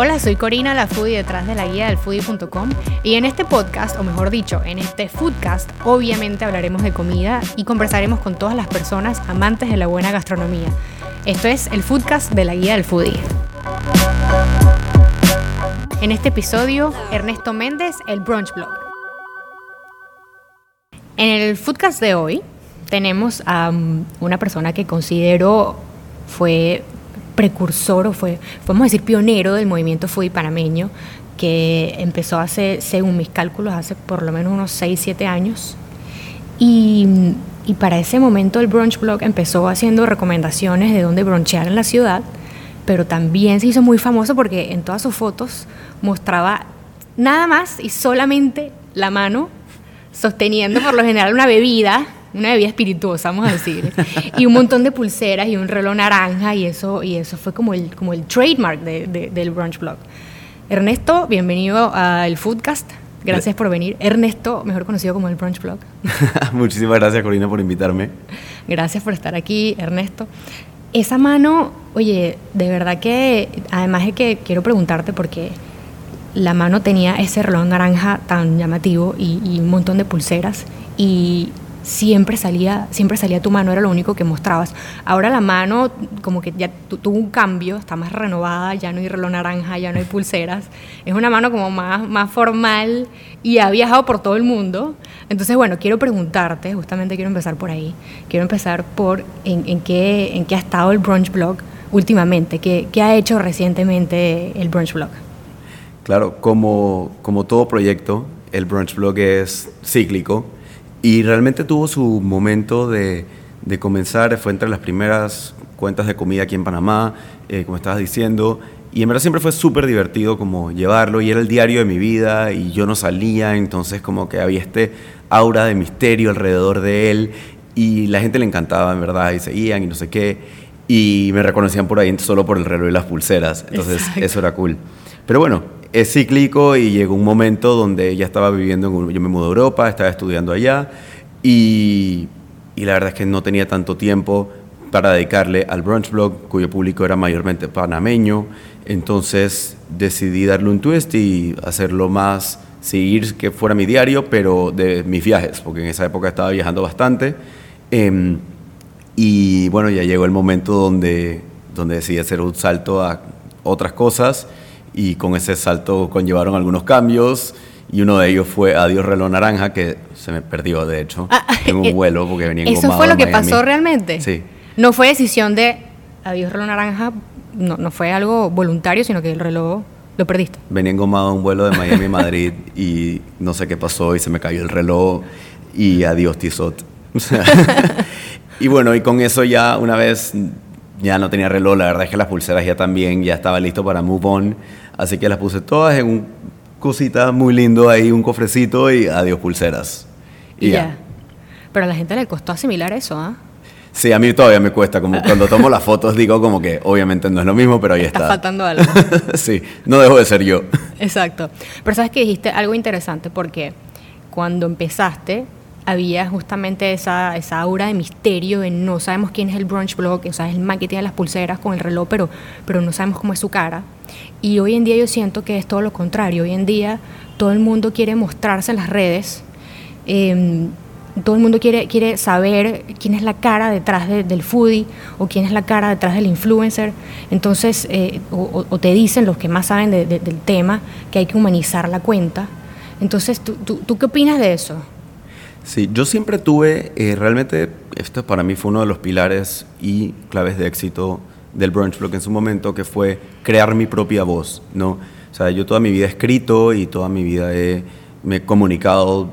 Hola, soy Corina, la foodie detrás de la guía del foodie.com y en este podcast, o mejor dicho, en este foodcast, obviamente hablaremos de comida y conversaremos con todas las personas amantes de la buena gastronomía. Esto es el foodcast de la guía del foodie. En este episodio, Ernesto Méndez, el Brunch Blog. En el foodcast de hoy tenemos a um, una persona que considero fue precursor o fue, podemos decir, pionero del movimiento foodie panameño, que empezó hace, según mis cálculos, hace por lo menos unos 6, 7 años. Y, y para ese momento el Brunch Blog empezó haciendo recomendaciones de dónde bronchear en la ciudad, pero también se hizo muy famoso porque en todas sus fotos mostraba nada más y solamente la mano sosteniendo por lo general una bebida una bebida espirituosa, vamos a decir, y un montón de pulseras y un reloj naranja y eso, y eso fue como el, como el trademark del Brunch Blog. Ernesto, bienvenido al Foodcast. Gracias por venir. Ernesto, mejor conocido como el Brunch Blog. Muchísimas gracias, Corina, por invitarme. Gracias por estar aquí, Ernesto. Esa mano, oye, de verdad que, además de que quiero preguntarte porque la mano tenía ese reloj naranja tan llamativo y, y un montón de pulseras y siempre salía, siempre salía tu mano, era lo único que mostrabas. Ahora la mano como que ya tuvo un cambio, está más renovada, ya no hay reloj naranja, ya no hay pulseras. Es una mano como más, más formal y ha viajado por todo el mundo. Entonces, bueno, quiero preguntarte, justamente quiero empezar por ahí, quiero empezar por en, qué, en qué ha estado el Brunch Blog últimamente, qué, qué ha hecho recientemente el Brunch Blog. Claro, como, como todo proyecto, el Brunch Blog es cíclico y realmente tuvo su momento de, de, comenzar, fue entre las primeras cuentas de comida aquí en Panamá, eh, como estabas diciendo, y en verdad siempre fue súper divertido como llevarlo, y era el diario de mi vida, y yo no salía, entonces como que había este aura de misterio alrededor de él, y la gente le encantaba, en verdad, y seguían y no sé qué, y me reconocían por ahí solo por el reloj y las pulseras, entonces eso era cool. Pero bueno, es cíclico y llegó un momento donde ya estaba viviendo, en, yo me mudé a Europa, estaba estudiando allá y, y, la verdad es que no tenía tanto tiempo para dedicarle al brunch blog, cuyo público era mayormente panameño, entonces decidí darle un twist y hacerlo más, seguir que fuera mi diario, pero de mis viajes, porque en esa época estaba viajando bastante. Em, y bueno, ya llegó el momento donde, donde decidí hacer un salto a otras cosas y con ese salto conllevaron algunos cambios y uno de ellos fue Adiós reloj naranja que se me perdió de hecho ah, en un eh, vuelo porque venía ¿Eso fue lo que pasó realmente? Sí. No fue decisión de Adiós reloj naranja, no, no fue algo voluntario, sino que el reloj lo perdiste. Venía engomado un vuelo de Miami a Madrid y no sé qué pasó y se me cayó el reloj y adiós Tizot. y bueno, y con eso ya una vez ya no tenía reloj, la verdad es que las pulseras ya también, ya estaba listo para move on, así que las puse todas en un cosita muy lindo ahí, un cofrecito y adiós pulseras. Y ya. Pero a la gente le costó asimilar eso, ¿ah? Sí, a mí todavía me cuesta, como cuando tomo las fotos digo como que obviamente no es lo mismo, pero ahí está. Está faltando algo. sí, no dejo de ser yo. Exacto. Pero sabes que dijiste algo interesante porque cuando empezaste había justamente esa, esa aura de misterio, de no sabemos quién es el brunch blog, o sea, es el man que tiene las pulseras con el reloj, pero, pero no sabemos cómo es su cara. Y hoy en día yo siento que es todo lo contrario. Hoy en día todo el mundo quiere mostrarse en las redes. Em, todo el mundo quiere, quiere saber quién es la cara detrás del foodie o quién es la cara detrás del influencer. Entonces, eh, o, te dicen los que más saben del tema que hay que humanizar la cuenta. Entonces, ¿tú, tú, tú qué opinas de eso? Sí, yo siempre tuve, eh, realmente, esto para mí fue uno de los pilares y claves de éxito del Brunch Blog en su momento, que fue crear mi propia voz, ¿no? O sea, yo toda mi vida he escrito y toda mi vida he, me he comunicado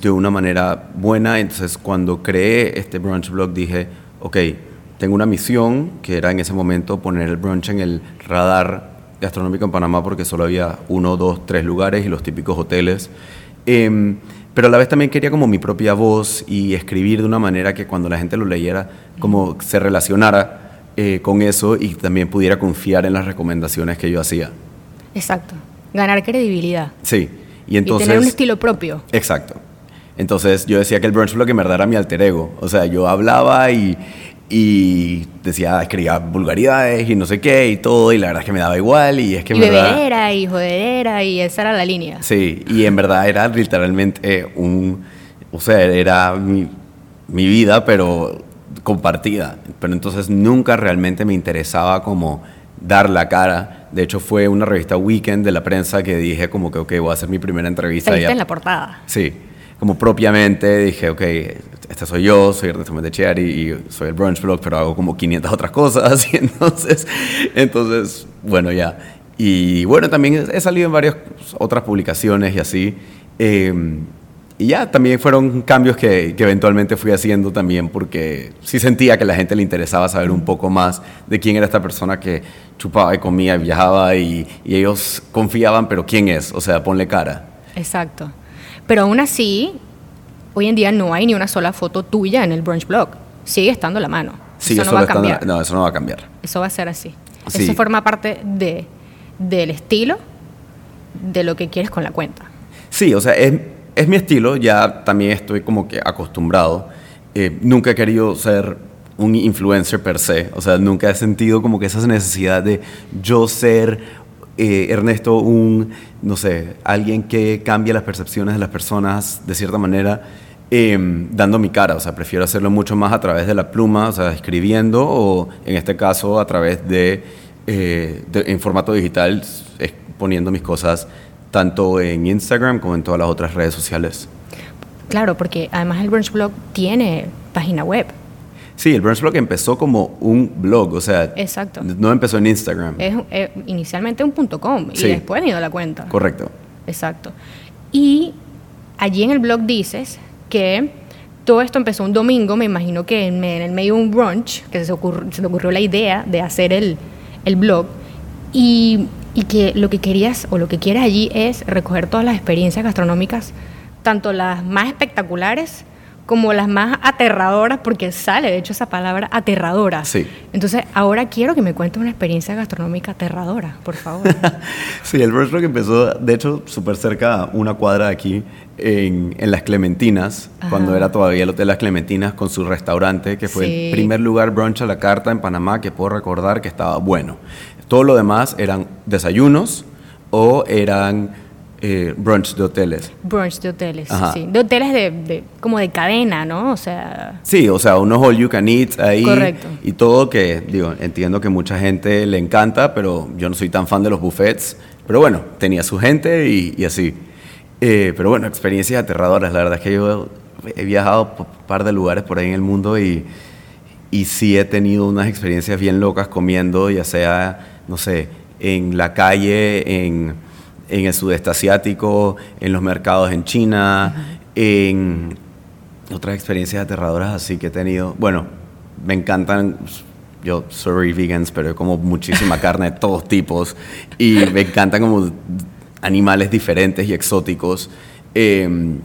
de una manera buena, entonces cuando creé este Brunch Blog dije, ok, tengo una misión, que era en ese momento poner el brunch en el radar gastronómico en Panamá, porque solo había uno, dos, tres lugares y los típicos hoteles. Eh, pero a la vez también quería como mi propia voz y escribir de una manera que cuando la gente lo leyera, como se relacionara eh, con eso y también pudiera confiar en las recomendaciones que yo hacía. Exacto, ganar credibilidad. Sí, y entonces... tener un estilo propio. Exacto. Entonces yo decía que el Brunch Blog en verdad era mi alter ego. O sea, yo hablaba y, y decía, escribía vulgaridades y no sé qué y todo, y la verdad es que me daba igual y es que... y bebedera y jodedera y esa era la línea. Sí, y en verdad era literalmente un... O sea, era mi, mi vida, pero compartida. Pero entonces nunca realmente me interesaba como dar la cara. De hecho, fue una revista Weekend de la prensa que dije como que, ok, voy a hacer mi primera entrevista. ¿Te en la portada? Sí, como propiamente dije, ok, este soy yo, soy Ernesto Cherry y soy el Brunch Blog, pero hago como 500 otras cosas. Y entonces, entonces, bueno, ya. Y bueno, también he salido en varias otras publicaciones y así. Em, y ya, también fueron cambios que, que, eventualmente fui haciendo también porque sí sentía que a la gente le interesaba saber un poco más de quién era esta persona que chupaba y comía y viajaba y, y ellos confiaban, pero quién es, o sea, ponle cara. Exacto. Pero aún así, hoy en día no hay ni una sola foto tuya en el brunch blog. Sigue estando la mano. eso no va a cambiar. no, eso no va a cambiar. Eso va a ser así. Eso forma parte de, del estilo de lo que quieres con la cuenta. Sí, o sea, es, es mi estilo, ya también estoy como que acostumbrado. Eh, nunca he querido ser un influencer per se, o sea, nunca he sentido como que esa necesidad de yo ser eh, Ernesto un, no sé, alguien que cambia las percepciones de las personas de cierta manera. Em, dando mi cara, o sea, prefiero hacerlo mucho más a través de la pluma, o sea, escribiendo o en este caso a través de, eh, en formato digital, poniendo mis cosas tanto en Instagram como en todas las otras redes sociales. Claro, porque además el Brunch Blog tiene página web. Sí, el Brunch Blog empezó como un blog, o sea, Exacto. no empezó en Instagram. Es, eh, inicialmente un punto .com y después ido la cuenta. Correcto. Exacto. Y allí en el blog dices que todo esto empezó un domingo, me imagino que en, el medio de un brunch, que se, ocurrió, se te ocurrió la idea de hacer el, el blog, y, y, que lo que querías o lo que quieres allí es recoger todas las experiencias gastronómicas, tanto las más espectaculares como las más aterradoras, porque sale de hecho esa palabra aterradora. Sí. Entonces, ahora quiero que me cuentes una experiencia gastronómica aterradora, por favor. sí, el Brunch empezó, de hecho, súper cerca, una cuadra de aquí, en, en Las Clementinas, cuando era todavía el Hotel Las Clementinas, con su restaurante, que fue el primer lugar brunch a la carta en Panamá que puedo recordar que estaba bueno. Todo lo demás eran desayunos o eran eh, brunch de hoteles. Brunch de hoteles, sí. De hoteles de, como de cadena, ¿no? O sea... Sí, o sea, unos all you can eat ahí. Correcto. Y todo que, digo, entiendo que mucha gente le encanta, pero yo no soy tan fan de los buffets. Pero bueno, tenía su gente y, así. Eh, pero bueno, experiencias aterradoras. La verdad es que yo he viajado por un par de lugares por ahí en el mundo y, y sí he tenido unas experiencias bien locas comiendo, ya sea, no sé, en la calle, en en el sudeste asiático, en los mercados en China, en otras experiencias aterradoras así que he tenido. Bueno, me encantan, yo soy vegans, pero como muchísima carne de todos tipos y me encantan como animales diferentes y exóticos. Em,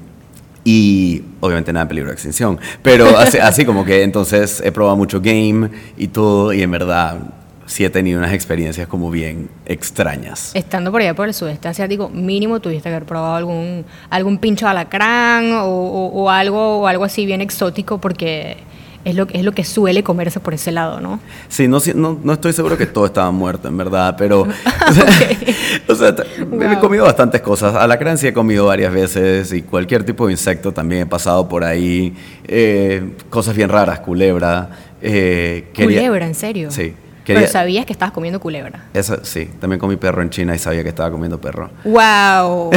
y obviamente nada en peligro de extinción, pero así, así como que entonces he probado mucho game y todo y en verdad sí he tenido unas experiencias como bien extrañas. Estando por allá por el sudeste asiático, mínimo tuviste que haber probado algún, algún pincho de alacrán o, o, algo, o algo así bien exótico porque es lo, es lo que suele comerse por ese lado, ¿no? Sí, no, no, no estoy seguro que todo estaba muerto, en verdad, pero... o sea, he comido bastantes cosas. Alacrán sí he comido varias veces y cualquier tipo de insecto también he pasado por ahí. Eh, cosas bien raras, culebra. Eh, culebra, ¿en serio? Sí. Pero sabías que estabas comiendo culebra. Eso, sí, también comí perro en China y sabía que estaba comiendo perro. ¡Wow! Ok,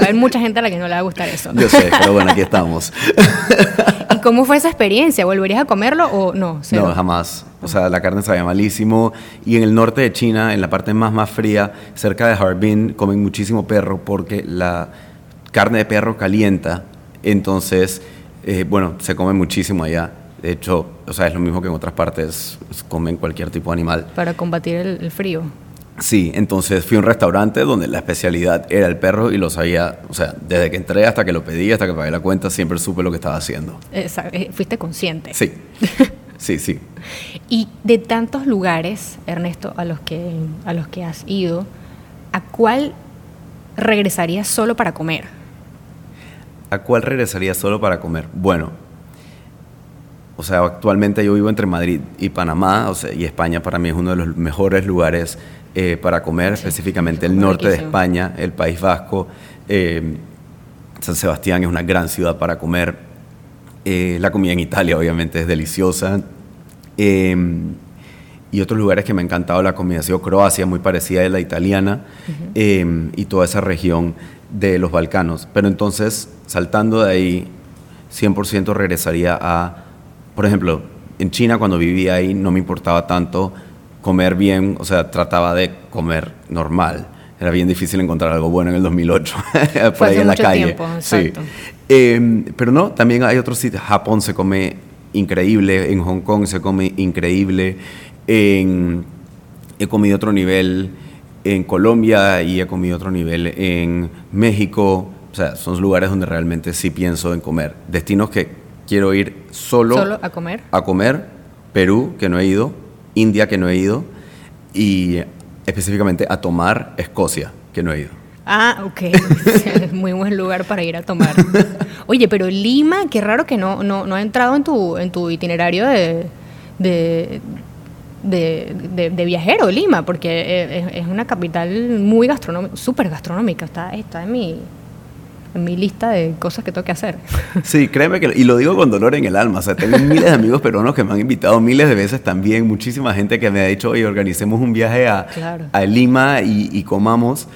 hay mucha gente a la que no le va a gustar eso. Yo sé, pero bueno, aquí estamos. ¿Y cómo fue esa experiencia? ¿Volverías a comerlo o no? No, jamás. O sea, la carne sabía malísimo. Y en el norte de China, en la parte más, más fría, cerca de Harbin, comen muchísimo perro porque la carne de perro calienta. Entonces, eh, bueno, se come muchísimo allá. De hecho, o sea, es lo mismo que en otras partes comen cualquier tipo de animal. Para combatir el, frío. Sí, entonces fui a un restaurante donde la especialidad era el perro y lo sabía, o sea, desde que entré hasta que lo pedí, hasta que pagué la cuenta, siempre supe lo que estaba haciendo. Eh, fuiste consciente. Sí, sí, sí. y de tantos lugares, Ernesto, a los que, a los que has ido, ¿a cuál regresarías solo para comer? ¿A cuál regresaría solo para comer? Bueno, o sea, actualmente yo vivo entre Madrid y Panamá, o sea, y España para mí es uno de los mejores lugares eh, para comer, específicamente el norte de España, el País Vasco. Eh, San Sebastián es una gran ciudad para comer. Eh, la comida en Italia, obviamente, es deliciosa. y otros lugares que me ha encantado la comida ha sido Croacia, muy parecida a la italiana, y toda esa región de los Balcanos. Pero entonces, saltando de ahí, 100% regresaría a, por ejemplo, en China cuando vivía ahí no me importaba tanto comer bien, o sea, trataba de comer normal. Era bien difícil encontrar algo bueno en el 2008, por ahí en la calle. Tiempo, sí. Em, pero no, también hay otros sitios. Japón se come increíble, en Hong Kong se come increíble, en, he comido otro nivel en Colombia y he comido otro nivel en México. O sea, son lugares donde realmente sí pienso en comer. Destinos que quiero ir solo, solo a comer. A comer. Perú, que no he ido. India, que no he ido, y específicamente a tomar Escocia, que no he ido. Ah, ok. es muy buen lugar para ir a tomar. Oye, pero Lima, qué raro que no, no, no ha entrado en tu, en tu itinerario de, de, de, viajero, Lima, porque es, una capital muy gastronómica, súper gastronómica. Está, está en mi en mi lista de cosas que tengo que hacer. Sí, créeme que, y lo digo con dolor en el alma, o sea, tengo miles de amigos peruanos que me han invitado miles de veces también, muchísima gente que me ha dicho, oye, organicemos un viaje a, a Lima y, comamos,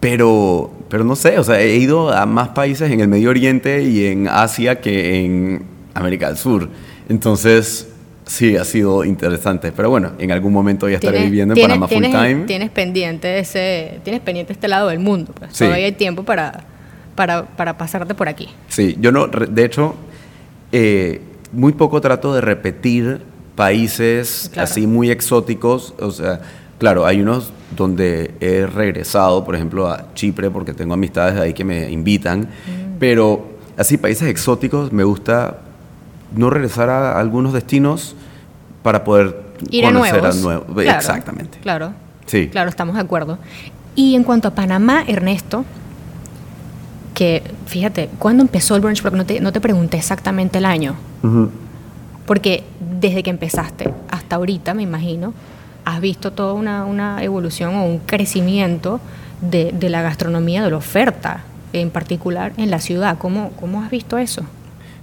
pero, pero no sé, o sea, he ido a más países en el Medio Oriente y en Asia que en América del Sur, entonces... Sí, ha sido interesante, pero bueno, en algún momento ya estaré viviendo en Panamá full time. Tienes pendiente ese, tienes pendiente este lado del mundo, pues. todavía hay tiempo para, para, para pasarte por aquí. Sí, yo no, de hecho, eh, muy poco trato de repetir países así muy exóticos, o sea, claro, hay unos donde he regresado, por ejemplo, a Chipre, porque tengo amistades ahí que me invitan, mm. pero así países exóticos me gusta no regresar a algunos destinos para poder Ir conocer a nuevos. Exactamente. Claro. Sí. Claro, estamos de acuerdo. Y en cuanto a Panamá, Ernesto, que, fíjate, ¿cuándo empezó el Brunch Blog? No te, no te pregunté exactamente el año. Porque desde que empezaste hasta ahorita, me imagino, has visto toda una, una evolución o un crecimiento de, de, la gastronomía, de la oferta, en particular en la ciudad. ¿Cómo, cómo has visto eso?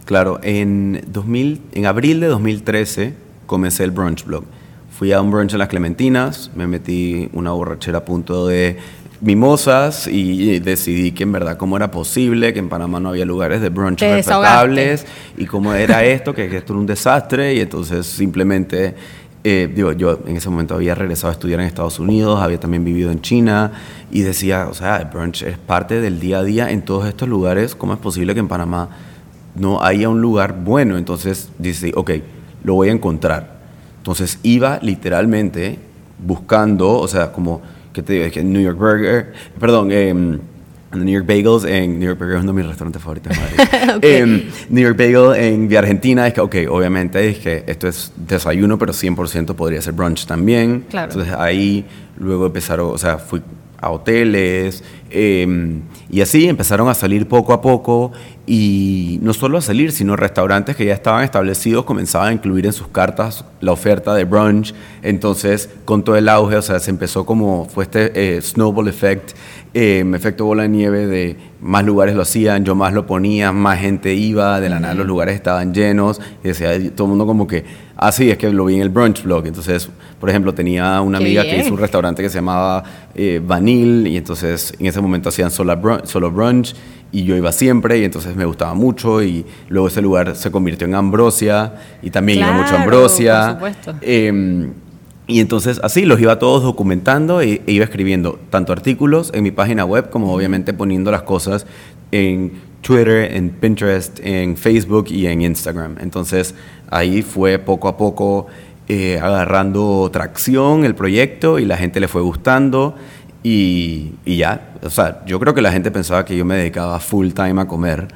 Claro, en, 2000, en abril de 2013 comencé el Brunch Blog. Fui a un brunch en las Clementinas, me metí una borrachera a punto de mimosas y decidí que en verdad cómo era posible, que en Panamá no había lugares de brunch respetables y cómo era esto, que, esto era un desastre y entonces simplemente, eh, digo, yo en ese momento había regresado a estudiar en Estados Unidos, había también vivido en China y decía, o sea, el brunch es parte del día a día en todos estos lugares, ¿cómo es posible que en Panamá no haya un lugar bueno? Entonces dice, ok, lo voy a encontrar. Entonces iba literalmente buscando, o sea, como ¿qué te digo? Es que New York Burger, perdón, eh, New York Bagels en New York Burger es uno de mis restaurantes favoritos de Madrid. Em, New York Bagel en Vía Argentina es que, ok, obviamente es que esto es desayuno, pero 100% podría ser brunch también. Claro. Entonces ahí luego empezaron, o sea, fui a hoteles em, y así empezaron a salir poco a poco y no solo a salir, sino restaurantes que ya estaban establecidos comenzaban a incluir en sus cartas la oferta de brunch. Entonces, con todo el auge, o sea, se empezó como, fue este eh, snowball effect, em, efecto bola de nieve de más lugares lo hacían, yo más lo ponía, más gente iba, de la nada los lugares estaban llenos, y decía todo el mundo como que, ah, sí, es que lo vi en el brunch blog. Entonces, por ejemplo, tenía una amiga que hizo un restaurante que se llamaba eh, Vanil, y entonces en ese momento hacían solo brunch, solo brunch y yo iba siempre y entonces me gustaba mucho y luego ese lugar se convirtió en Ambrosia y también iba mucho a Ambrosia. Eh, y entonces así los iba todos documentando e, e, iba escribiendo tanto artículos en mi página web como obviamente poniendo las cosas en Twitter, en Pinterest, en Facebook y en Instagram. Entonces ahí fue poco a poco eh, agarrando tracción el proyecto y la gente le fue gustando y, y ya, o sea, yo creo que la gente pensaba que yo me dedicaba full time a comer.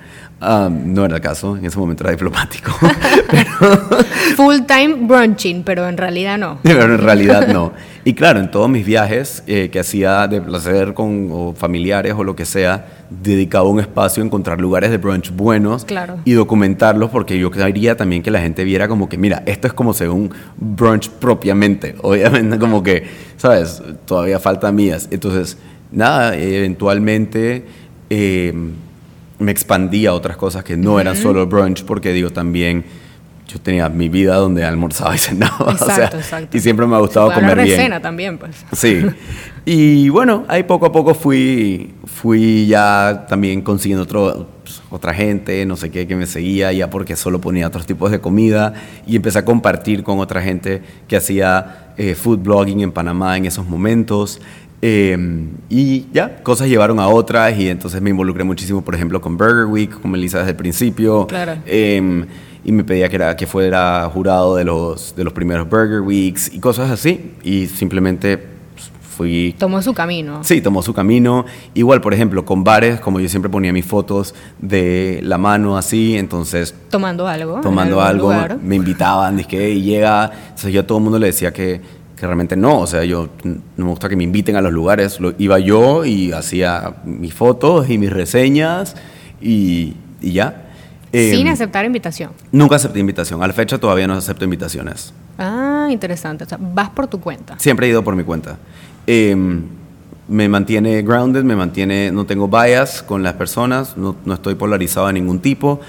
Ah, no era el caso, en ese momento era diplomático. Full time brunching, pero en realidad no. Pero en realidad no. Y claro, en todos mis viajes eh, que hacía de placer con o familiares o lo que sea, dedicaba un espacio a encontrar lugares de brunch buenos Claro. y documentarlos porque yo quería también que la gente viera como que, mira, esto es como según brunch propiamente. Obviamente como que, ¿sabes? Todavía falta mías. Entonces, nada, eventualmente... eh, me expandía a otras cosas que no eran solo brunch porque digo también yo tenía mi vida donde almorzaba y cenaba o sea, Exacto, exacto. y siempre me ha gustado Se puede hablar comer de bien cena también, pues. Sí. Y bueno, ahí poco a poco fui, fui ya también consiguiendo otro, pues, otra gente, no sé qué, que me seguía, ya porque solo ponía otros tipos de comida y empecé a compartir con otra gente que hacía eh, food blogging en Panamá en esos momentos. Eh, y ya, cosas llevaron a otras y entonces me involucré muchísimo, por ejemplo, con Burger Week, con Melissa desde el principio. Claro. Eh, y me pedía que, era, que fuera jurado de los, de los primeros Burger Weeks y cosas así. Y simplemente pues, fui... Tomó su camino. Sí, tomó su camino. Igual, por ejemplo, con bares, como yo siempre ponía mis fotos de la mano así, entonces Tomando algo. tomando algo, lugar. me invitaban, dije, y llega, entonces yo a todo el mundo le decía que, que realmente no, o sea, yo no me gusta que me inviten a los lugares, Lo- iba yo y hacía mis fotos y mis reseñas y, y ya. Sin Em, aceptar invitación. Nunca acepté invitación, a la fecha todavía no acepto invitaciones. Ah, interesante. O sea, vas por tu cuenta. Siempre he ido por mi cuenta. Em, me mantiene grounded, me mantiene, no tengo bias con las personas, no, no estoy polarizado de ningún tipo.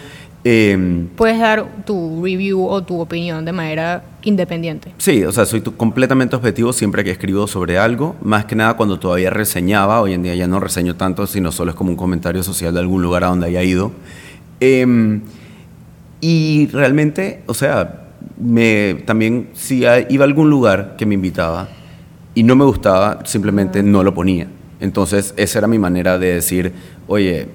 Em, Puedes dar tu review o tu opinión de manera independiente. Sí, o sea, soy completamente objetivo siempre que escribo sobre algo, más que nada cuando todavía reseñaba, hoy en día ya no reseño tanto, sino solo es como un comentario social de algún lugar a donde haya ido. Em, y realmente, o sea, me, también si iba a algún lugar que me invitaba y no me gustaba, simplemente no lo ponía. Entonces, esa era mi manera de decir, oye,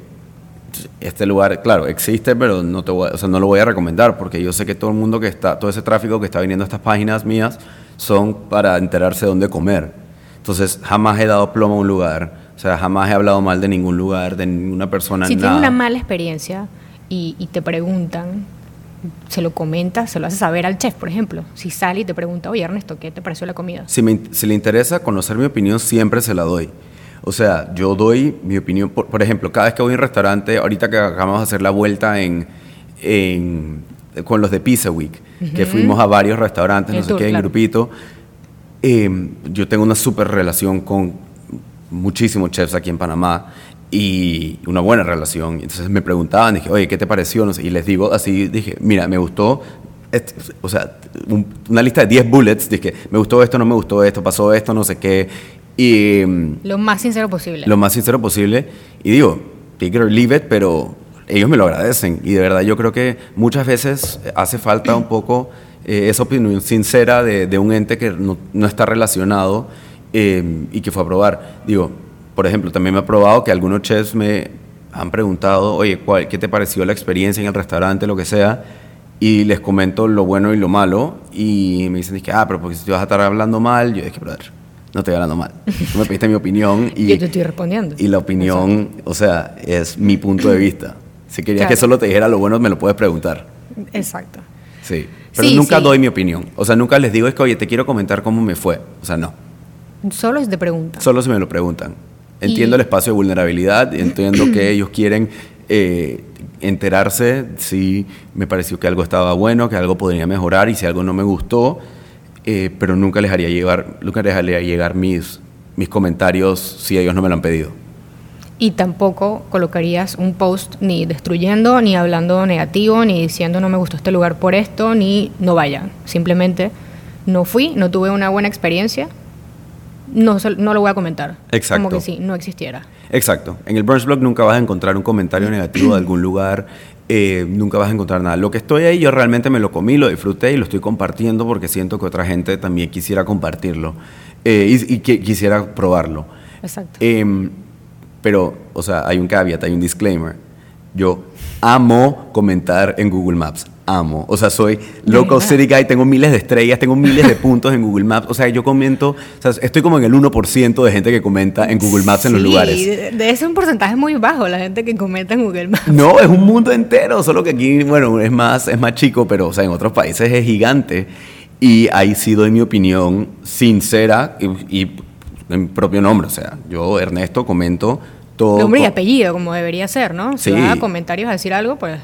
este lugar, claro, existe, pero no, te voy o sea, no lo voy a recomendar porque yo sé que todo el mundo que está, todo ese tráfico que está viniendo a estas páginas mías son para enterarse de dónde comer. Entonces, jamás he dado plomo a un lugar, o sea, jamás he hablado mal de ningún lugar, de ninguna persona, Si nada. tienes una mala experiencia y, y te preguntan, se lo comentas, se lo haces saber al chef, por ejemplo. Si sale y te pregunta, oye Ernesto, ¿qué te pareció la comida? Si, me in- si le interesa conocer mi opinión, siempre se la doy. O sea, yo doy mi opinión, por, por ejemplo, cada vez que voy a un restaurante, ahorita que acabamos de hacer la vuelta en, en- con los de Pizza Week, que fuimos a varios restaurantes, El no sé tour, qué, en grupito, eh, yo tengo una súper relación con muchísimos chefs aquí en Panamá y una buena relación. Entonces me preguntaban, dije, oye, ¿qué te pareció? No sé, y les digo así, dije, mira, me gustó, este- o sea, un- una lista de 10 bullets, dije, me gustó esto, no me gustó esto, pasó esto, no sé qué. Y Lo más sincero posible. lo más sincero posible. Y digo, take it or leave it, pero ellos me lo agradecen. Y de verdad yo creo que muchas veces hace falta un poco eh, esa opinión sincera de, de un ente que no, no está relacionado eh, y que fue a probar. Digo, por ejemplo, también me ha probado que algunos chefs me han preguntado, oye, ¿cuál- ¿qué te pareció la experiencia en el restaurante, lo que sea? Y les comento lo bueno y lo malo. Y me dicen, que, ah, pero porque si te vas a estar hablando mal, yo dije, brother, no estoy hablando mal. Tú me pediste mi opinión y... Yo te estoy respondiendo. Y la opinión, o sea, es mi punto de vista. Si querías Claro. que solo te dijera lo bueno, me lo puedes preguntar. Exacto. Sí. Pero Sí, nunca sí. doy mi opinión. O sea, nunca les digo, es que, oye, te quiero comentar cómo me fue. O sea, no. Solo es de pregunta. Solo si me lo preguntan. Entiendo Y- el espacio de vulnerabilidad, entiendo que ellos quieren eh, enterarse si me pareció que algo estaba bueno, que algo podría mejorar y si algo no me gustó, eh, pero nunca les haría llegar, nunca les haría llegar mis, mis comentarios si ellos no me lo han pedido. Y tampoco colocarías un post ni destruyendo, ni hablando negativo, ni diciendo no me gustó este lugar por esto, ni no vayan. Simplemente no fui, no tuve una buena experiencia, no, no lo voy a comentar. Exacto. Como que si no existiera. Exacto. En el Brunch Blog nunca vas a encontrar un comentario negativo de algún lugar, eh, nunca vas a encontrar nada. Lo que estoy ahí, yo realmente me lo comí, lo disfruté y lo estoy compartiendo porque siento que otra gente también quisiera compartirlo eh, y, y que quisiera probarlo. Exacto. Em, pero, o sea, hay un caveat, hay un disclaimer. Yo amo comentar en Google Maps. Amo. O sea, soy local city guy, tengo miles de estrellas, tengo miles de puntos en Google Maps. O sea, yo comento, o sea, estoy como en el 1% de gente que comenta en Google Maps en los lugares. De, ese un porcentaje muy bajo la gente que comenta en Google Maps. No, es un mundo entero, solo que aquí, bueno, es más, es más chico, pero o sea, en otros países es gigante. Y ahí sí doy mi opinión sincera y, y en propio nombre. O sea, yo, Ernesto, comento todo. Nombre y apellido, como debería ser, ¿no? Si vas a comentarios a decir algo, pues.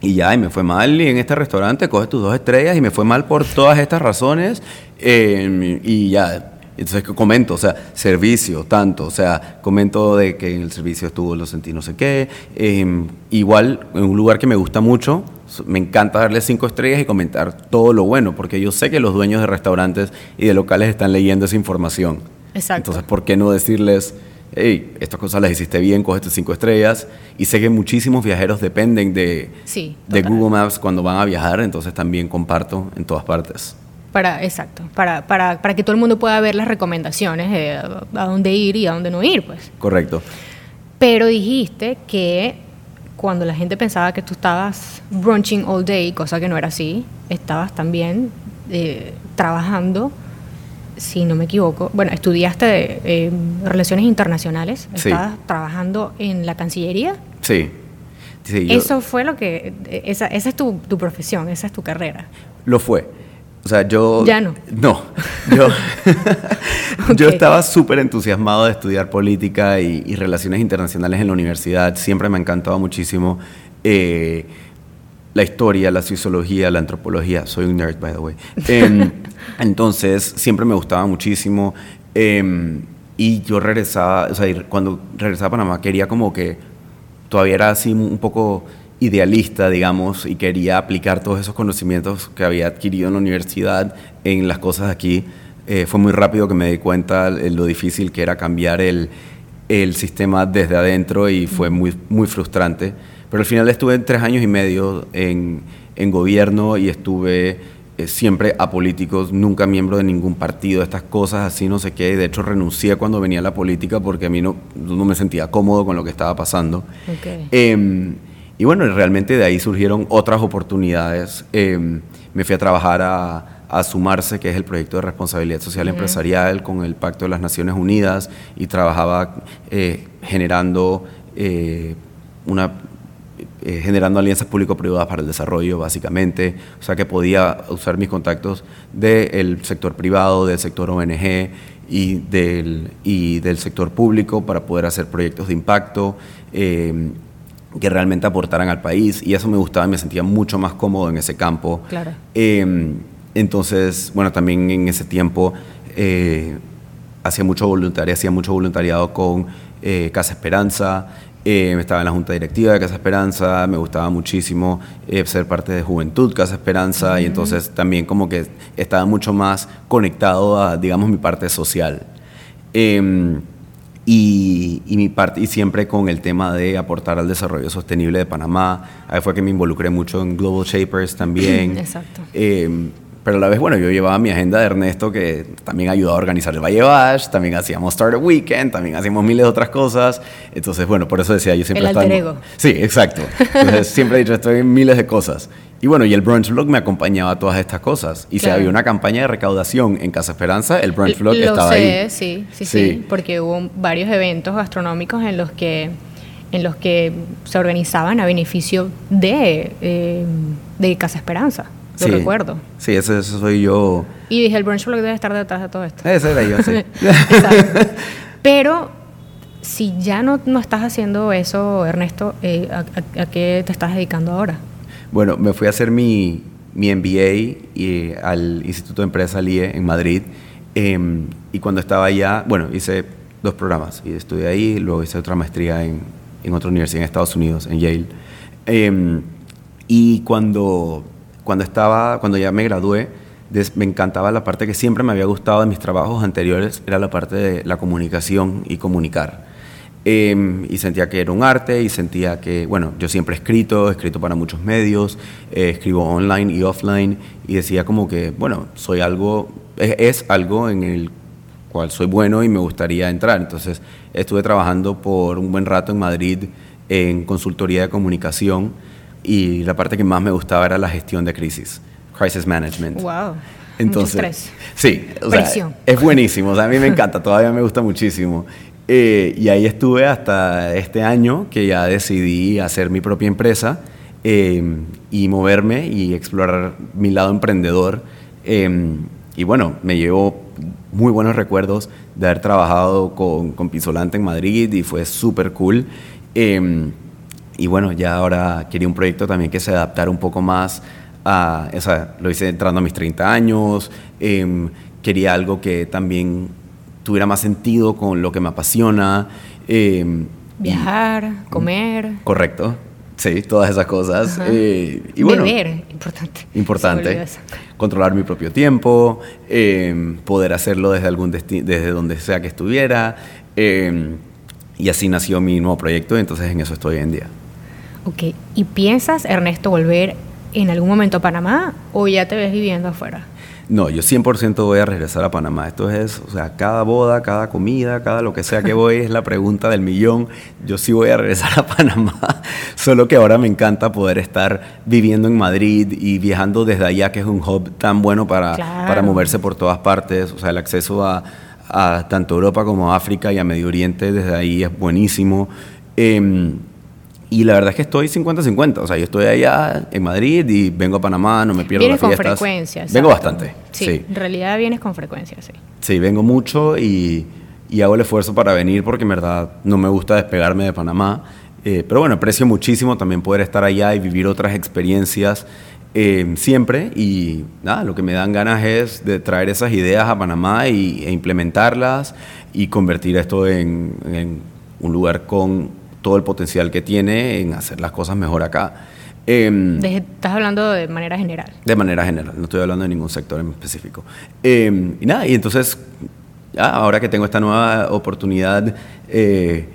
Y ya, y me fue mal y en este restaurante coges tus dos estrellas y me fue mal por todas estas razones. Eh, y ya, entonces comento, o sea, servicio, tanto, o sea, comento de que en el servicio estuvo, lo sentí no sé qué. Eh, igual, en un lugar que me gusta mucho, me encanta darle cinco estrellas y comentar todo lo bueno, porque yo sé que los dueños de restaurantes y de locales están leyendo esa información. Exacto. Entonces, ¿por qué no decirles, hey, estas cosas las hiciste bien, tus cinco estrellas? Y sé que muchísimos viajeros dependen de, sí, de Google Maps cuando van a viajar, entonces también comparto en todas partes. Para, exacto, para, para, para que todo el mundo pueda ver las recomendaciones de a dónde ir y a dónde no ir, pues. Correcto. Pero dijiste que cuando la gente pensaba que tú estabas brunching all day, cosa que no era así, estabas también eh, trabajando, si no me equivoco, bueno, estudiaste eh, Relaciones Internacionales, Sí. estabas trabajando en la Cancillería. Sí. Sí, yo- Eso fue lo que, esa, esa es tu, tu profesión, esa es tu carrera. Lo fue. O sea, yo... Ya no. No. Yo, yo estaba súper entusiasmado de estudiar política y, y relaciones internacionales en la universidad. Siempre me ha encantado muchísimo eh, la historia, la sociología, la antropología. Soy un nerd, by the way. Em, entonces, siempre me gustaba muchísimo. em, y yo regresaba, o sea, cuando regresaba a Panamá quería como que todavía era así un poco idealista, digamos, y quería aplicar todos esos conocimientos que había adquirido en la universidad en las cosas aquí. Eh, fue muy rápido que me di cuenta lo difícil que era cambiar el, el sistema desde adentro y fue muy, muy frustrante. Pero al final estuve tres años y medio en, en gobierno y estuve eh, siempre apolíticos, nunca miembro de ningún partido, estas cosas así, no sé qué. y De hecho, renuncié cuando venía la política porque a mí no, no me sentía cómodo con lo que estaba pasando. Eh, y bueno, realmente de ahí surgieron otras oportunidades. Eh, me fui a trabajar a, a Sumarse, que es el proyecto de responsabilidad social empresarial con el Pacto de las Naciones Unidas, y trabajaba eh, generando eh, una eh, generando alianzas público-privadas para el desarrollo, básicamente. O sea, que podía usar mis contactos del sector privado, del sector ONG y del, y del sector público para poder hacer proyectos de impacto eh, que realmente aportaran al país. Y eso me gustaba me sentía mucho más cómodo en ese campo. Claro. Eh, entonces, bueno, también en ese tiempo eh, hacía mucho voluntariado, hacía mucho voluntariado con eh, Casa Esperanza. Eh, estaba en la junta directiva de Casa Esperanza, me gustaba muchísimo eh, ser parte de Juventud Casa Esperanza y entonces también como que estaba mucho más conectado a, digamos, mi parte social. Em, y, y mi parte, y siempre con el tema de aportar al desarrollo sostenible de Panamá. Ahí fue que me involucré mucho en Global Shapers también. Exacto. Pero a la vez, bueno, yo llevaba mi agenda de Ernesto, que también ayudaba a organizar el Valle Bash, también hacíamos Startup Weekend, también hacíamos miles de otras cosas. Entonces, bueno, por eso decía, yo siempre El estaba... alter en- ego. Sí, exacto. Entonces, siempre he dicho, estoy en miles de cosas. Y bueno, y el Brunch Vlog me acompañaba a todas estas cosas. Y si Claro. había una campaña de recaudación en Casa Esperanza, el Brunch Vlog Lo estaba sé, ahí. Sí, sí, sí, Sí. porque hubo varios eventos gastronómicos en los que en los que se organizaban a beneficio de, eh, de Casa Esperanza, lo Sí. recuerdo. Sí, ese soy yo. Y dije, el brunch blog debe estar detrás de todo esto. Ese era yo, sí. Pero si ya no, no estás haciendo eso, Ernesto, eh, ¿a, a- a qué te estás dedicando ahora? Bueno, me fui a hacer mi, mi MBA y, al Instituto de Empresa LIE en Madrid. em, y cuando estaba allá, bueno, hice dos programas. Y estudié ahí, luego hice otra maestría en, en otra universidad en Estados Unidos, en Yale. Em, y cuando, cuando, estaba, cuando ya me gradué, des- me encantaba la parte que siempre me había gustado de mis trabajos anteriores, era la parte de la comunicación y comunicar. Eh, y sentía que era un arte y sentía que, bueno, yo siempre he escrito, he escrito para muchos medios, eh, escribo online y offline y decía como que, bueno, soy algo, es, es algo en el cual soy bueno y me gustaría entrar. Entonces estuve trabajando por un buen rato en Madrid en consultoría de comunicación y la parte que más me gustaba era la gestión de crisis, crisis management. Wow. Entonces, Mucho estrés. sí, o sea, es buenísimo, o sea, a mí me encanta, todavía me gusta muchísimo. Eh, y ahí estuve hasta este año que ya decidí hacer mi propia empresa eh, y moverme y explorar mi lado emprendedor. Eh, y bueno, me llevo muy buenos recuerdos de haber trabajado con, con Pisolante en Madrid y fue súper cool. Eh, y bueno, ya ahora quería un proyecto también que se adaptara un poco más a, o sea, lo hice entrando a mis 30 años, em, quería algo que también tuviera más sentido con lo que me apasiona. em, Viajar, comer, y- correcto, sí, todas esas cosas. Eh, y bueno, beber, importante. Importante. Controlar mi propio tiempo, em, poder hacerlo desde, algún desde donde sea que estuviera. y así nació mi nuevo proyecto, entonces en eso estoy hoy en día. Ok, ¿y piensas, Ernesto, volver en algún momento a Panamá o ya te ves viviendo afuera? No, yo 100% voy a regresar a Panamá. Esto es, o sea, cada boda, cada comida, cada lo que sea que voy es la pregunta del millón. Yo sí voy a regresar a Panamá, solo que ahora me encanta poder estar viviendo en Madrid y viajando desde allá, que es un hub tan bueno para, Claro. para moverse por todas partes. O sea, el acceso a, a tanto Europa como a África y a Medio Oriente desde ahí es buenísimo. Em, y la verdad es que estoy 50-50. O sea, yo estoy allá en Madrid y vengo a Panamá, no me pierdo Vienes las con fiestas. frecuencia. Vengo bastante. Sí, sí. en realidad vienes con frecuencia, sí. Sí, vengo mucho y, y hago el esfuerzo para venir porque en verdad no me gusta despegarme de Panamá. Eh, pero bueno, aprecio muchísimo también poder estar allá y vivir otras experiencias eh, siempre. Y nada, lo que me dan ganas es de traer esas ideas a Panamá y, e implementarlas y convertir esto en, en un lugar con todo el potencial que tiene en hacer las cosas mejor acá. Em, Desde- estás hablando de manera general. de manera general, no estoy hablando de ningún sector en específico. Eh, y nada, y entonces, ya, ahora que tengo esta nueva oportunidad eh,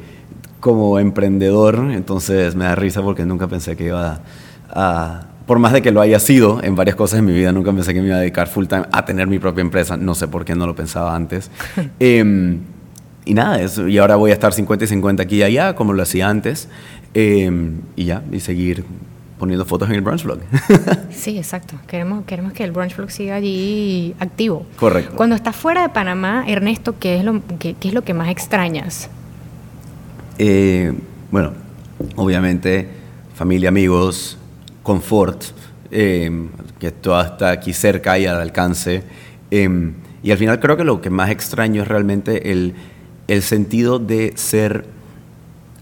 como emprendedor, entonces me da risa porque nunca pensé que iba a, a- por más de que lo haya sido en varias cosas en mi vida, nunca pensé que me iba a dedicar full time a tener mi propia empresa. No sé por qué no lo pensaba antes. Y nada, eso, y ahora voy a estar 50 y 50 aquí y allá, como lo hacía antes. Eh, y ya, y seguir poniendo fotos en el brunch vlog. Sí, exacto. Queremos, queremos que el Brunch Vlog siga allí activo. Correcto. Cuando estás fuera de Panamá, Ernesto, ¿qué es lo, qué, qué es lo que más extrañas? Eh, bueno, obviamente, familia, amigos, confort, eh, que todo está aquí cerca y al alcance. Eh, y al final creo que lo que más extraño es realmente el, el sentido de ser,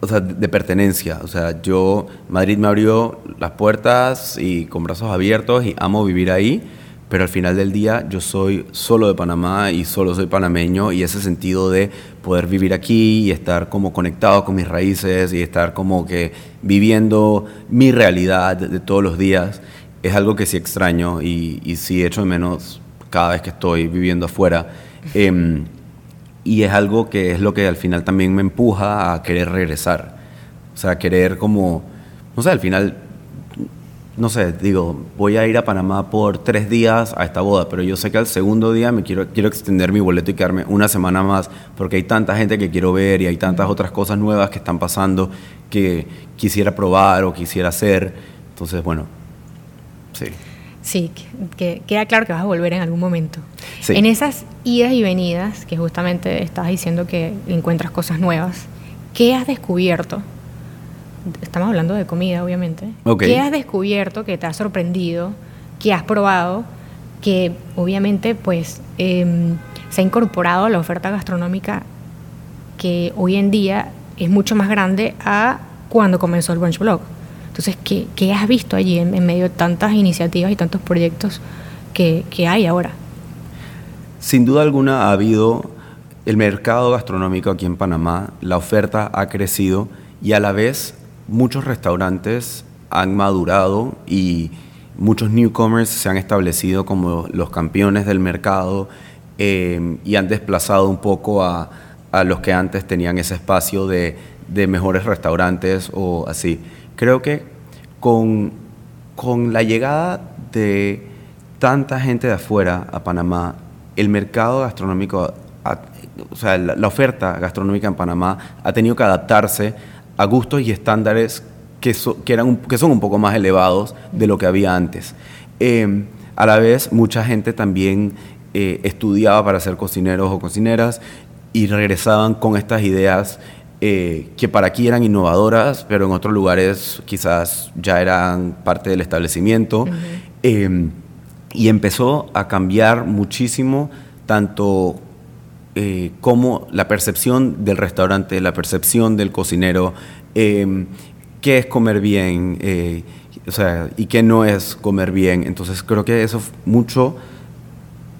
o sea, de, pertenencia. O sea, yo, Madrid me abrió las puertas y con brazos abiertos y amo vivir ahí, pero al final del día yo soy solo de Panamá y solo soy panameño y ese sentido de poder vivir aquí y estar como conectado con mis raíces y estar como que viviendo mi realidad de, de todos los días es algo que sí extraño y, y sí echo de menos cada vez que estoy viviendo afuera. Em, y es algo que es lo que al final también me empuja a querer regresar. O sea, querer como, no sé, al final, no sé, digo, voy a ir a Panamá por tres días a esta boda, pero yo sé que al segundo día me quiero, quiero extender mi boleto y quedarme una semana más, porque hay tanta gente que quiero ver y hay tantas otras cosas nuevas que están pasando que quisiera probar o quisiera hacer. Entonces, bueno, sí. Sí, que, que queda claro que vas a volver en algún momento. Sí. En esas idas y venidas, que justamente estás diciendo que encuentras cosas nuevas, ¿qué has descubierto? Estamos hablando de comida, obviamente. ¿Qué has descubierto que te ha sorprendido, que has probado, que obviamente pues em, se ha incorporado a la oferta gastronómica que hoy en día es mucho más grande a cuando comenzó el Brunch Blog? Entonces, ¿qué, has visto allí en, medio de tantas iniciativas y tantos proyectos que, hay ahora? Sin duda alguna ha habido el mercado gastronómico aquí en Panamá, la oferta ha crecido y a la vez muchos restaurantes han madurado y muchos newcomers se han establecido como los campeones del mercado eh, y han desplazado un poco a, los que antes tenían ese espacio de mejores restaurantes o así. Creo que con, con la llegada de tanta gente de afuera a Panamá, el mercado gastronómico, o sea, la, oferta gastronómica en Panamá ha tenido que adaptarse a gustos y estándares que, eran, que son un poco más elevados de lo que había antes. Em, a la vez, mucha gente también eh, estudiaba para ser cocineros o cocineras y regresaban con estas ideas eh, que para aquí eran innovadoras, pero en otros lugares quizás ya eran parte del establecimiento. Em, y empezó a cambiar muchísimo tanto eh, como la percepción del restaurante, la percepción del cocinero, em, qué es comer bien, eh, o sea, y qué no es comer bien. Entonces creo que eso mucho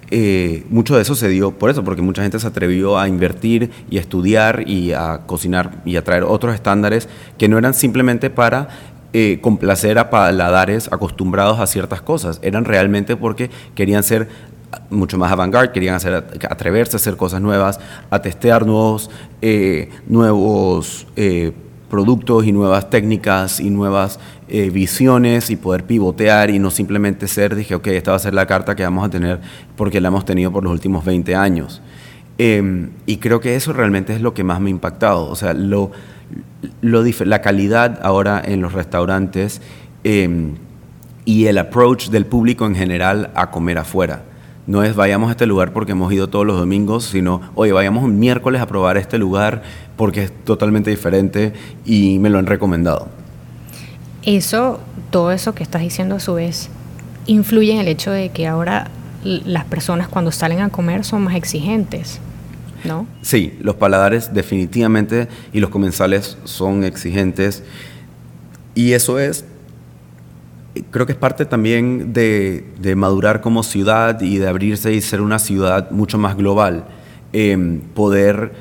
eh, mucho de eso se dio por eso, porque mucha gente se atrevió a invertir y a estudiar y a cocinar y a traer otros estándares que no eran simplemente para eh, complacer a paladares acostumbrados a ciertas cosas, eran realmente porque querían ser mucho más avant-garde, querían hacer, atreverse a hacer cosas nuevas, a testear nuevos, eh, nuevos productos y nuevas técnicas y nuevas eh, visiones y poder pivotear y no simplemente ser, dije, ok, esta va a ser la carta que vamos a tener porque la hemos tenido por los últimos 20 años. Em, y creo que eso realmente es lo que más me ha impactado. O sea, la calidad ahora en los restaurantes em, y el approach del público en general a comer afuera no es vayamos a este lugar porque hemos ido todos los domingos, sino, oye, vayamos un miércoles a probar este lugar porque es totalmente diferente y me lo han recomendado. Eso, todo eso que estás diciendo a su vez, influye en el hecho de que ahora las personas cuando salen a comer son más exigentes, ¿no? Sí, los paladares definitivamente y los comensales son exigentes y eso es creo que es parte también de, madurar como ciudad y de abrirse y ser una ciudad mucho más global. Em, poder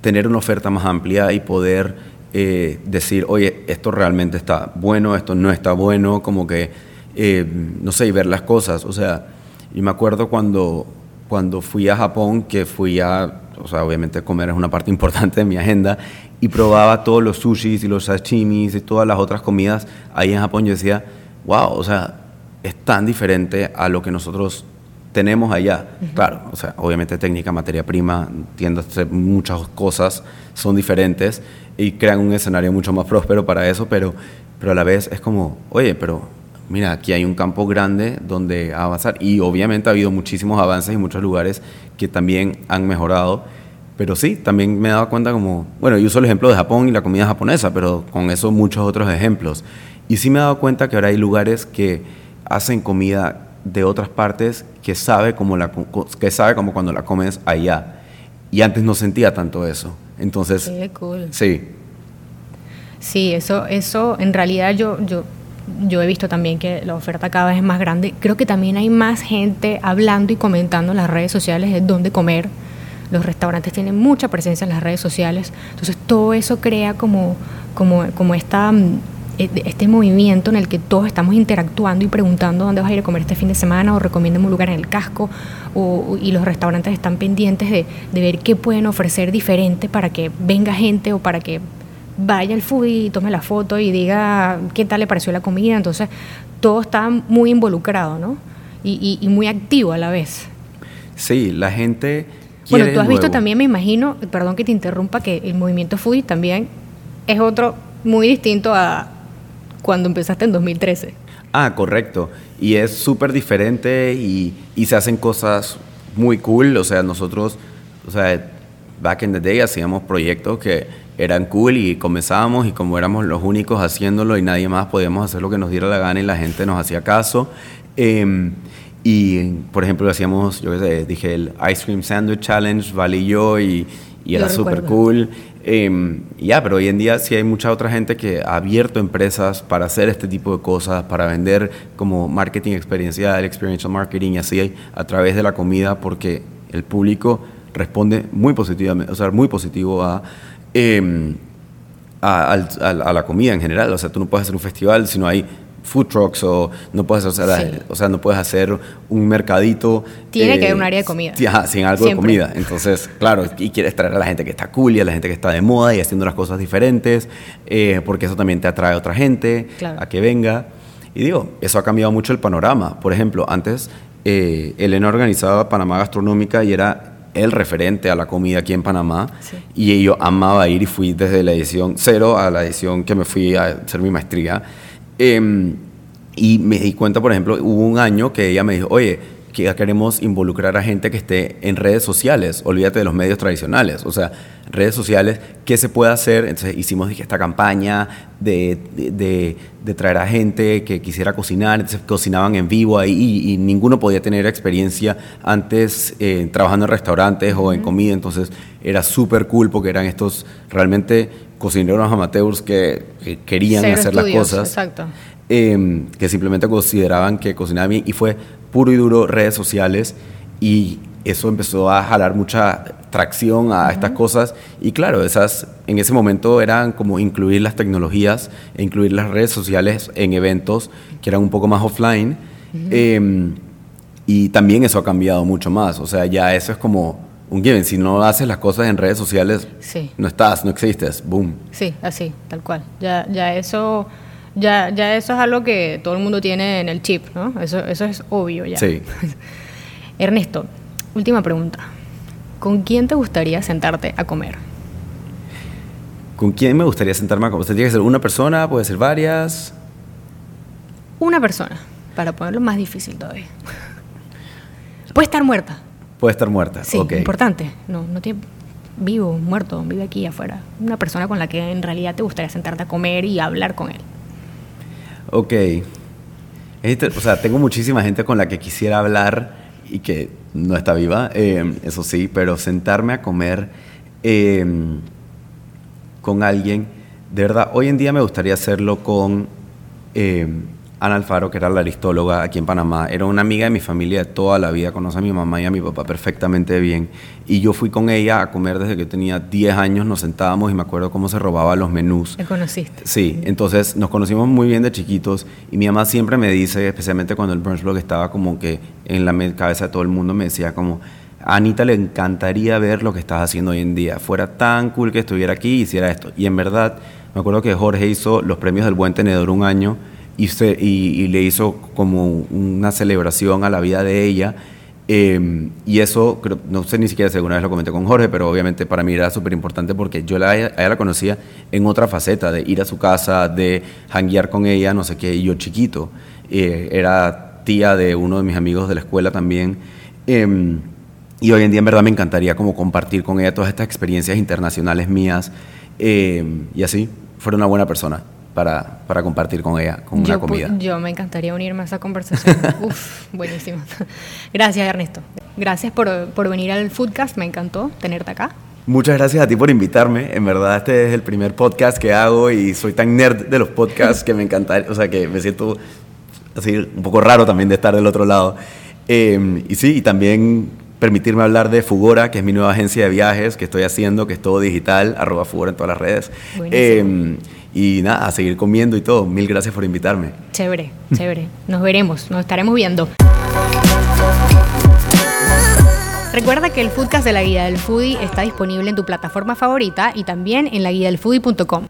tener una oferta más amplia y poder eh, decir, oye, esto realmente está bueno, esto no está bueno, como que, em, no sé, y ver las cosas. O sea, y me acuerdo cuando, cuando fui a Japón, que fui a, o sea, obviamente comer es una parte importante de mi agenda, y probaba todos los sushis y los sashimis y todas las otras comidas ahí en Japón, yo decía, wow, o sea, es tan diferente a lo que nosotros tenemos allá. Claro, o sea, obviamente técnica, materia prima, ser muchas cosas son diferentes y crean un escenario mucho más próspero para eso, pero, pero a la vez es como, oye, pero mira, aquí hay un campo grande donde avanzar y obviamente ha habido muchísimos avances y muchos lugares que también han mejorado. Pero sí, también me he dado cuenta como, bueno, yo uso el ejemplo de Japón y la comida japonesa, pero con eso muchos otros ejemplos. Y sí me he dado cuenta que ahora hay lugares que hacen comida de otras partes que sabe como, la, que sabe como cuando la comes allá. Y antes no sentía tanto eso. Entonces, Qué cool. sí. Sí, eso, eso en realidad yo, yo, yo he visto también que la oferta cada vez es más grande. Creo que también hay más gente hablando y comentando en las redes sociales de dónde comer. Los restaurantes tienen mucha presencia en las redes sociales. Entonces todo eso crea como, como, como esta mm, este movimiento en el que todos estamos interactuando y preguntando dónde vas a ir a comer este fin de semana o recomienden un lugar en el casco o, y los restaurantes están pendientes de, de, ver qué pueden ofrecer diferente para que venga gente o para que vaya el foodie y tome la foto y diga qué tal le pareció la comida. Entonces todo está muy involucrado ¿no? y, y, muy activo a la vez. Sí, la gente... Bueno, tú has visto también, me imagino, perdón que te interrumpa, que el movimiento foodie también es otro muy distinto a, cuando empezaste en 2013. Ah, correcto. Y es súper diferente y, y, se hacen cosas muy cool. O sea, nosotros, o sea, back in the day hacíamos proyectos que eran cool y comenzábamos y como éramos los únicos haciéndolo y nadie más podíamos hacer lo que nos diera la gana y la gente nos hacía caso. Em, y, por ejemplo, hacíamos, yo qué sé, dije el Ice Cream Sandwich Challenge, Vale yo, y, y era súper cool. Em, ya, pero hoy en día sí hay mucha otra gente que ha abierto empresas para hacer este tipo de cosas, para vender como marketing experiencial, experiential marketing y así a través de la comida, porque el público responde muy positivamente, o sea, muy positivo a, em, a, a, la comida en general. O sea, tú no puedes hacer un festival si no hay food trucks o no puedes hacer, o sea, no puedes hacer un mercadito. Tiene que haber un área de comida. sin algo de comida. Entonces, claro, y quieres traer a la gente que está cool y a la gente que está de moda y haciendo las cosas diferentes, eh, porque eso también te atrae a otra gente a que venga. Y digo, eso ha cambiado mucho el panorama. Por ejemplo, antes eh, Elena organizaba Panamá Gastronómica y era el referente a la comida aquí en Panamá Sí. y yo amaba ir y fui desde la edición cero a la edición que me fui a hacer mi maestría. Em, y me di cuenta, por ejemplo, hubo un año que ella me dijo, oye, que ya queremos involucrar a gente que esté en redes sociales, olvídate de los medios tradicionales, o sea, redes sociales, ¿qué se puede hacer? Entonces hicimos dije, esta campaña de, de- de- de traer a gente que quisiera cocinar, entonces cocinaban en vivo ahí y, y ninguno podía tener experiencia antes eh, trabajando en restaurantes o en comida, entonces era súper cool porque eran estos realmente cocineros amateurs que, que querían hacer estudios, las cosas Exacto. eh, que simplemente consideraban que cocinaba bien y fue puro y duro redes sociales y eso empezó a jalar mucha tracción a estas cosas. Y claro, esas en ese momento eran como incluir las tecnologías e incluir las redes sociales en eventos que eran un poco más offline eh, y también eso ha cambiado mucho más, o sea, ya eso es como un given, si no haces las cosas en redes sociales, Sí. no estás, no existes, boom. Sí, así, tal cual. Ya, ya eso, ya, ya eso es algo que todo el mundo tiene en el chip, ¿no? Eso, eso es obvio ya. Sí. Ernesto, última pregunta. ¿Con quién te gustaría sentarte a comer? ¿Con quién me gustaría sentarme a comer? ¿Tiene que ser una persona? ¿Puede ser varias? Una persona, para ponerlo más difícil todavía. Puede estar muerta. Puede estar muerta. Sí, ok. importante. No, no tiene vivo, muerto, vive aquí afuera. Una persona con la que en realidad te gustaría sentarte a comer y hablar con él. Ok. Es inter- O sea, tengo muchísima gente con la que quisiera hablar y que no está viva, eh, eso sí, pero sentarme a comer eh, con alguien, de verdad, hoy en día me gustaría hacerlo con eh, Ana Alfaro, que era la aristóloga aquí en Panamá. Era una amiga de mi familia de toda la vida, conoce a mi mamá y a mi papá perfectamente bien. Y yo fui con ella a comer desde que yo tenía 10 años, nos sentábamos y me acuerdo cómo se robaba los menús. ¿Me conociste? Sí, entonces nos conocimos muy bien de chiquitos y mi mamá siempre me dice, especialmente cuando el brunch blog estaba como que en la cabeza de todo el mundo, me decía como, a Anita le encantaría ver lo que estás haciendo hoy en día, fuera tan cool que estuviera aquí y hiciera esto. Y en verdad, me acuerdo que Jorge hizo los premios del Buen Tenedor un año y, y- y le hizo como una celebración a la vida de ella. Eh, y eso, creo- no sé ni siquiera si alguna vez lo comenté con Jorge, pero obviamente para mí era súper importante porque yo la, ella la conocía en otra faceta, de ir a su casa, de hanguear con ella, no sé qué, yo chiquito. Eh, era tía de uno de mis amigos de la escuela también. Em, y hoy en día en verdad me encantaría como compartir con ella todas estas experiencias internacionales mías. em, y así, fuera una buena persona para, para compartir con ella, con una yo, pu- comida. yo me encantaría unirme a esa conversación. Uf, buenísimo. Gracias, Ernesto. Gracias por, por venir al Foodcast. Me encantó tenerte acá. Muchas gracias a ti por invitarme. En verdad, este es el primer podcast que hago y soy tan nerd de los podcasts que me encanta, o sea, que me siento así un poco raro también de estar del otro lado. Eh, y sí, y también permitirme hablar de Fugora, que es mi nueva agencia de viajes que estoy haciendo, que es todo digital, arroba Fugora en todas las redes. Y nada, a seguir comiendo y todo. Mil gracias por invitarme. Chévere, chévere. Nos veremos, nos estaremos viendo. Recuerda que el Foodcast de la Guía del Foodie está disponible en tu plataforma favorita y también en laguiadelfoodie.com.